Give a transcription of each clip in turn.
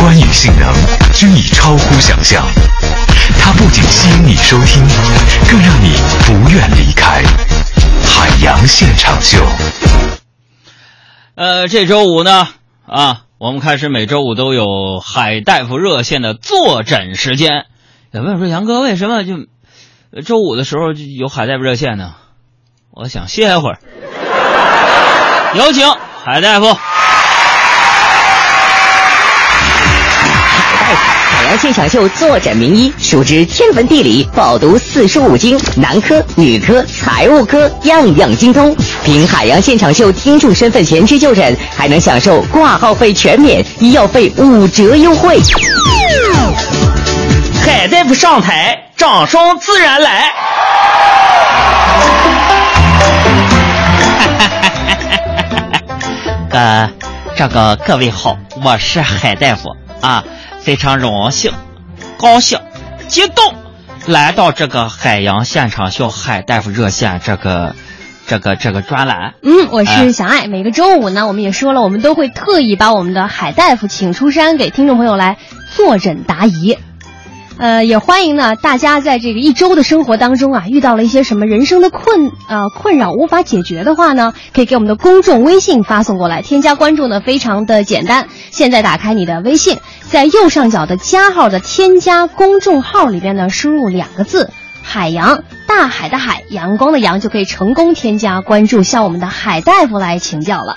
观影性能均已超乎想象。它不仅吸引你收听，更让你不愿离开。海洋现场秀。呃，这周五呢，啊，我们开始每周五都有海大夫热线的坐诊时间。有朋友说，杨哥为什么就周五的时候就有海大夫热线呢？我想歇会儿。有请海大夫。海洋现场秀坐诊名医，熟知天文地理，饱读四书五经，男科、女科、财务科，样样精通。凭海洋现场秀听众身份前去就诊，还能享受挂号费全免，医药费五折优惠。海大夫上台，掌声自然来。哈 呃，这个各位好，我是海大夫啊，非常荣幸、高兴、激动，来到这个海洋现场秀海大夫热线这个、这个、这个专栏。嗯，我是小爱。每个周五呢，我们也说了，我们都会特意把我们的海大夫请出山，给听众朋友来坐诊答疑。呃，也欢迎呢大家在这个一周的生活当中啊，遇到了一些什么人生的困呃困扰无法解决的话呢，可以给我们的公众微信发送过来。添加关注呢非常的简单，现在打开你的微信，在右上角的加号的添加公众号里边呢，输入两个字。海洋，大海的海，阳光的阳，就可以成功添加关注，向我们的海大夫来请教了。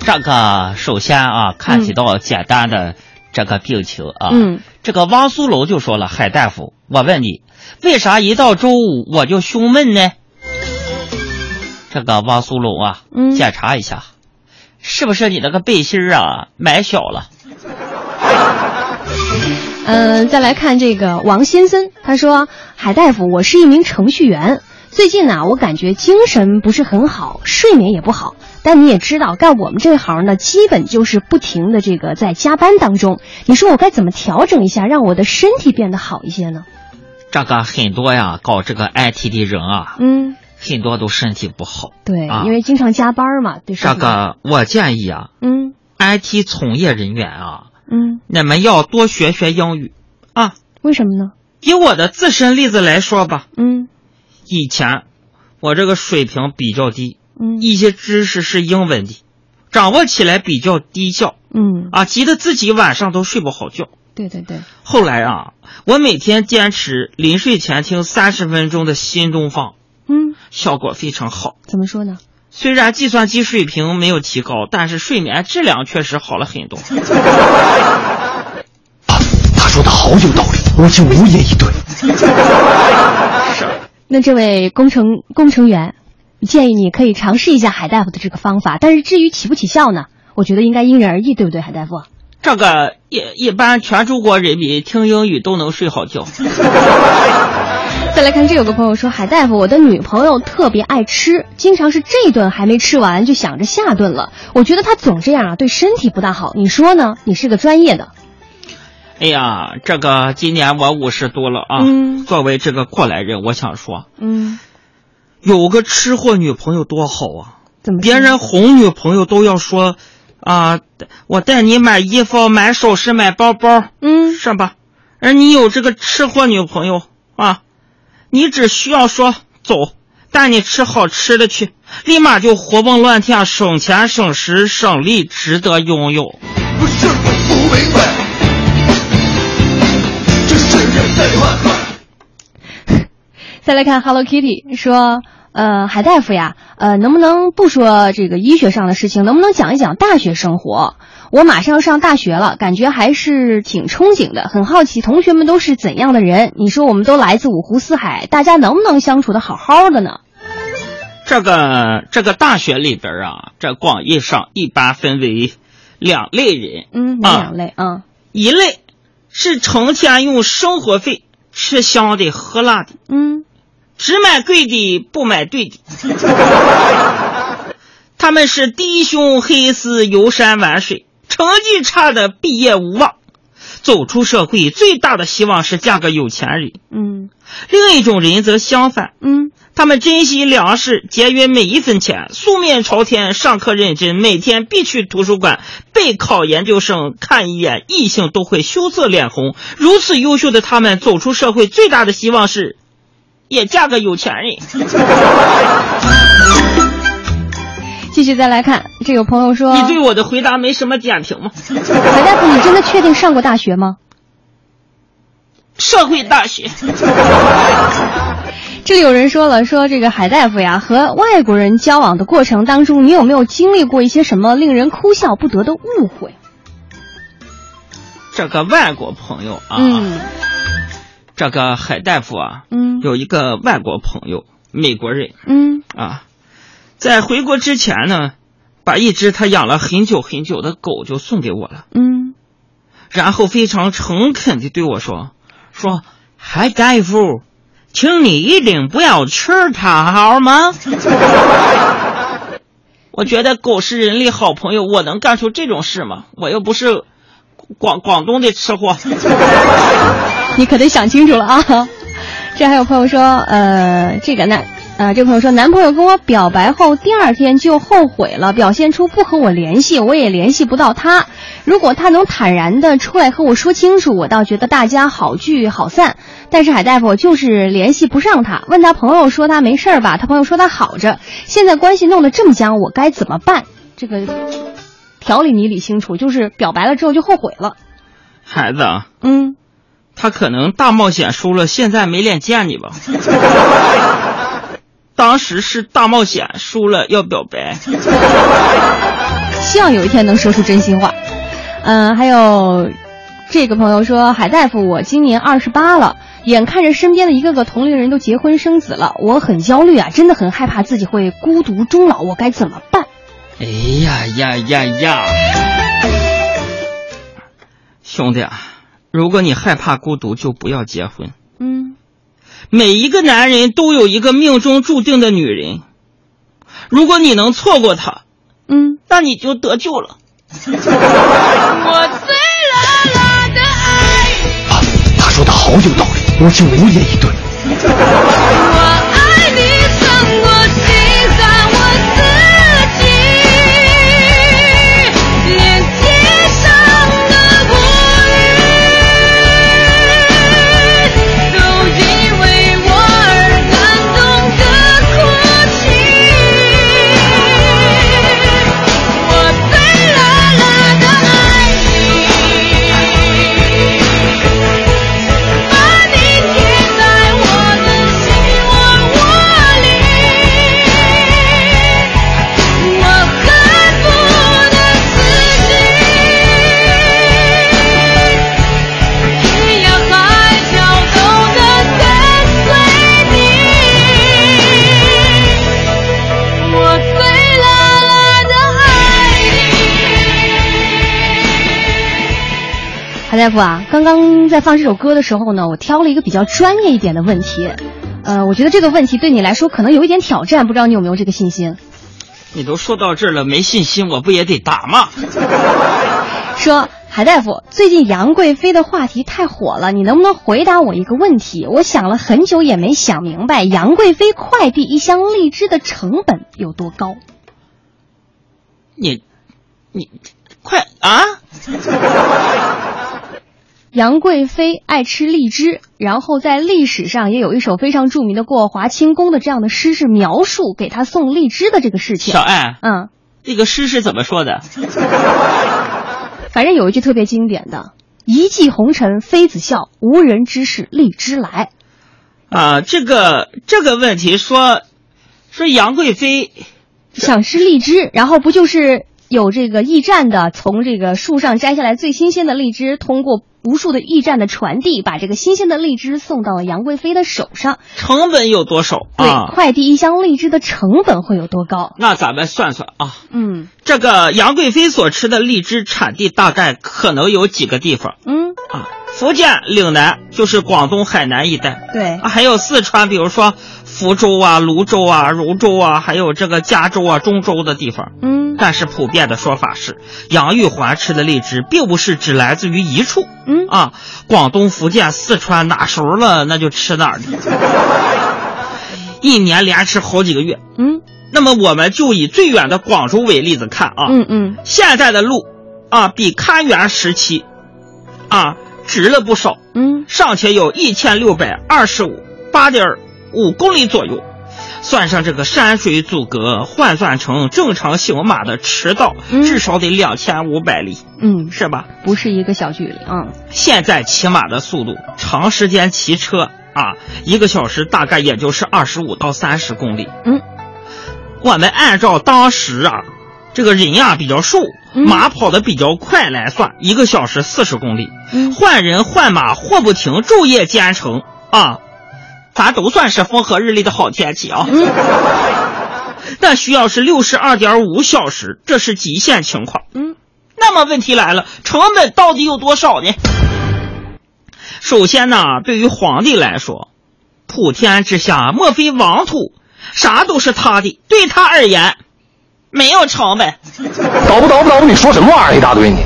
这个首先啊，看起到简单的这个病情啊，嗯，这个汪苏泷就说了，海大夫，我问你，为啥一到周五我就胸闷呢？这个汪苏泷啊，嗯检查一下，是不是你那个背心儿啊买小了？嗯，再来看这个王先生，他说：“海大夫，我是一名程序员，最近呢，我感觉精神不是很好，睡眠也不好。但你也知道，干我们这行呢，基本就是不停的这个在加班当中。你说我该怎么调整一下，让我的身体变得好一些呢？这个很多呀，搞这个 IT 的人啊，嗯，很多都身体不好。对，啊因为经常加班嘛，对身这个我建议啊嗯，IT 从业人员啊，嗯，你们要多学学英语啊。为什么呢？以我的自身例子来说吧，嗯以前我这个水平比较低，嗯一些知识是英文的，掌握起来比较低效嗯，啊，急得自己晚上都睡不好觉。对对对，后来啊，我每天坚持临睡前听三十分钟的新东方，嗯，效果非常好。怎么说呢？虽然计算机水平没有提高，但是睡眠质量确实好了很多。他说的好有道理，我竟无言以对。那这位工程工程员，建议你可以尝试一下海大夫的这个方法，但是至于起不起效呢，我觉得应该因人而异，对不对，海大夫？这个一一般全中国人民听英语都能睡好觉。再来看，这有个朋友说，海大夫，我的女朋友特别爱吃，经常是这顿还没吃完就想着下顿了。我觉得她总这样啊，对身体不大好。你说呢？你是个专业的，哎呀，这个今年我五十多了啊，嗯作为这个过来人，我想说，嗯，有个吃货女朋友多好啊！怎么别人哄女朋友都要说，啊、我带你买衣服、买首饰、买包包，嗯是吧？而你有这个吃货女朋友啊，你只需要说走，带你吃好吃的去，立马就活蹦乱跳，省钱省时省力，值得拥有。不是 再来看 Hello Kitty 说，呃，海大夫呀，呃，能不能不说这个医学上的事情，能不能讲一讲大学生活？我马上要上大学了，感觉还是挺憧憬的，很好奇同学们都是怎样的人。你说我们都来自五湖四海，大家能不能相处的好好的呢？这个这个大学里边啊，这广义上一般分为两类人，嗯，哪两类啊？一类是成天用生活费吃香的喝辣的，嗯。只买贵的不买对的。他们是低胸黑丝游山玩水，成绩差的毕业无望，走出社会最大的希望是嫁个有钱人。嗯另一种人则相反，嗯他们珍惜粮食，节约每一分钱，素面朝天，上课认真，每天必去图书馆备考研究生，看一眼异性都会羞涩脸红。如此优秀的他们，走出社会最大的希望是，也嫁个有钱人。继续再来看，这有朋友说，你对我的回答没什么点评吗？海大夫，你真的确定上过大学吗？社会大学，这里有人说了，说这个海大夫呀，和外国人交往的过程当中，你有没有经历过一些什么令人哭笑不得的误会？这个外国朋友啊，嗯这个海大夫啊，嗯有一个外国朋友，美国人嗯啊，在回国之前呢，把一只他养了很久很久的狗就送给我了，嗯然后非常诚恳地对我说：“说海大夫，请你一定不要吃它，好吗？” 我觉得狗是人类好朋友，我能干出这种事吗？我又不是广广东的吃货。你可得想清楚了啊！这还有朋友说，呃，这个男，呃，这朋友说，男朋友跟我表白后第二天就后悔了，表现出不和我联系，我也联系不到他。如果他能坦然的出来和我说清楚，我倒觉得大家好聚好散。但是海大夫我就是联系不上他，问他朋友说他没事儿吧，他朋友说他好着。现在关系弄得这么僵，我该怎么办？这个条理你理清楚，就是表白了之后就后悔了。孩子啊，嗯，他可能大冒险输了，现在没脸见你吧？当时是大冒险输了要表白，希望有一天能说出真心话。嗯、还有这个朋友说，海大夫，我今年二十八了，眼看着身边的一个个同龄人都结婚生子了，我很焦虑啊，真的很害怕自己会孤独终老，我该怎么办？哎呀呀呀呀！兄弟啊，如果你害怕孤独，就不要结婚。嗯，每一个男人都有一个命中注定的女人，如果你能错过她，嗯，那你就得救了。我最辣辣的爱，啊，他说的好有道理，我竟无言以对。大夫啊，刚刚在放这首歌的时候呢，我挑了一个比较专业一点的问题，呃，我觉得这个问题对你来说可能有一点挑战，不知道你有没有这个信心？你都说到这儿了，没信心我不也得答吗？说海大夫，最近杨贵妃的话题太火了，你能不能回答我一个问题？我想了很久也没想明白，杨贵妃快递一箱荔枝的成本有多高？你，你，快啊！杨贵妃爱吃荔枝，然后在历史上也有一首非常著名的过华清宫的这样的诗，是描述给她送荔枝的这个事情小。爱，嗯，这个诗是怎么说的？反正有一句特别经典的：“一骑红尘妃子笑，无人知是荔枝来。啊，这个这个问题说，说杨贵妃”想吃荔枝，然后不就是有这个驿站的从这个树上摘下来最新鲜的荔枝，通过无数的驿站的传递，把这个新鲜的荔枝送到了杨贵妃的手上。成本有多少对，啊？快递一箱荔枝的成本会有多高？那咱们算算啊，嗯这个杨贵妃所吃的荔枝产地大概可能有几个地方嗯，啊？福建岭南就是广东海南一带对啊，还有四川，比如说福州啊、泸州啊、汝州啊，还有这个加州啊、中州的地方。嗯。但是普遍的说法是，杨玉环吃的荔枝并不是只来自于一处。嗯。啊，广东、福建、四川哪熟了那就吃哪儿的，一年连吃好几个月。嗯。那么我们就以最远的广州为例子看啊，嗯嗯。现在的路啊比开元时期啊直了不少，嗯。尚且有一千六百二十五八点五公里左右。算上这个山水阻隔，换算成正常行马的驰道，嗯至少得两千五百里，嗯，是吧？不是一个小距离啊。现在骑马的速度，长时间骑车啊，一个小时大概也就是二十五到三十公里。嗯，我们按照当时啊，这个人呀比较瘦，嗯马跑得比较快来算，一个小时四十公里。嗯换人换马或不停，昼夜兼程啊，咱都算是风和日丽的好天气啊。嗯 但需要是六十二点五小时，这是极限情况。嗯那么问题来了，成本到底有多少呢？首先呢，对于皇帝来说，普天之下莫非王土，啥都是他的，对他而言没有成本。捣不捣不捣不，你说什么玩意儿一大堆你？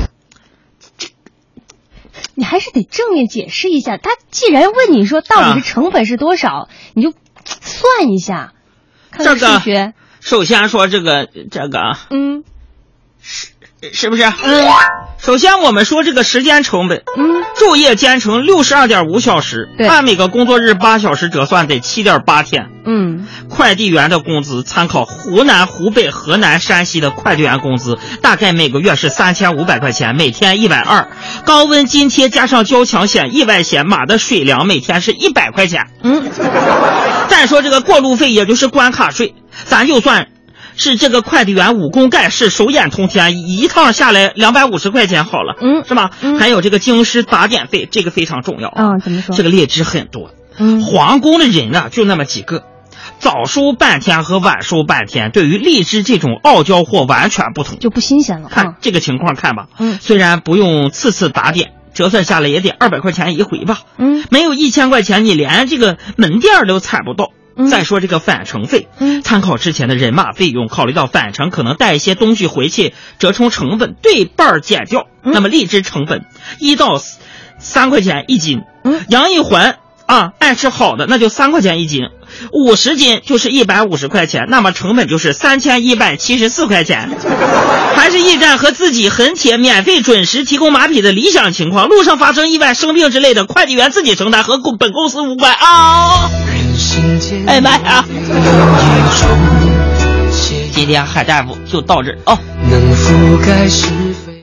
你还是得正面解释一下。他既然问你说到底是成本是多少，你就算一下，看看这个数学。首先说这个这个啊嗯是不是？嗯首先我们说这个时间成本，嗯昼夜兼程六十二点五小时，对按每个工作日八小时折算得七点八天。嗯快递员的工资参考湖南、湖北、河南、山西的快递员工资，大概每个月是三千五百块钱，每天一百二。高温津贴加上交强险、意外险，马的水粮每天是一百块钱。嗯再说这个过路费，也就是关卡税，咱就算是这个快递员武功盖世、手眼通天，一趟下来两百五十块钱好了，嗯是吧？嗯还有这个京师打点费，这个非常重要啊，怎么说？这个劣质很多，嗯皇宫的人呢就那么几个，早收半天和晚收半天，对于荔枝这种傲娇货完全不同。就不新鲜了啊。看这个情况看吧，嗯虽然不用次次打点，折算下来也得二百块钱一回吧，嗯没有一千块钱，你连这个门店都踩不到。嗯再说这个返程费，嗯参考之前的人马费用，考虑到返程可能带一些东西回去，折冲成本对半儿减掉，嗯那么荔枝成本一到三块钱一斤，嗯羊一环啊，爱吃好的那就三块钱一斤，五十斤就是一百五十块钱，那么成本就是三千一百七十四块钱。还是驿站和自己很铁免费准时提供马匹的理想情况，路上发生意外、生病之类的，快递员自己承担，和公本公司无关啊！哎妈呀！今天海大夫就到这儿哦。能覆盖是非。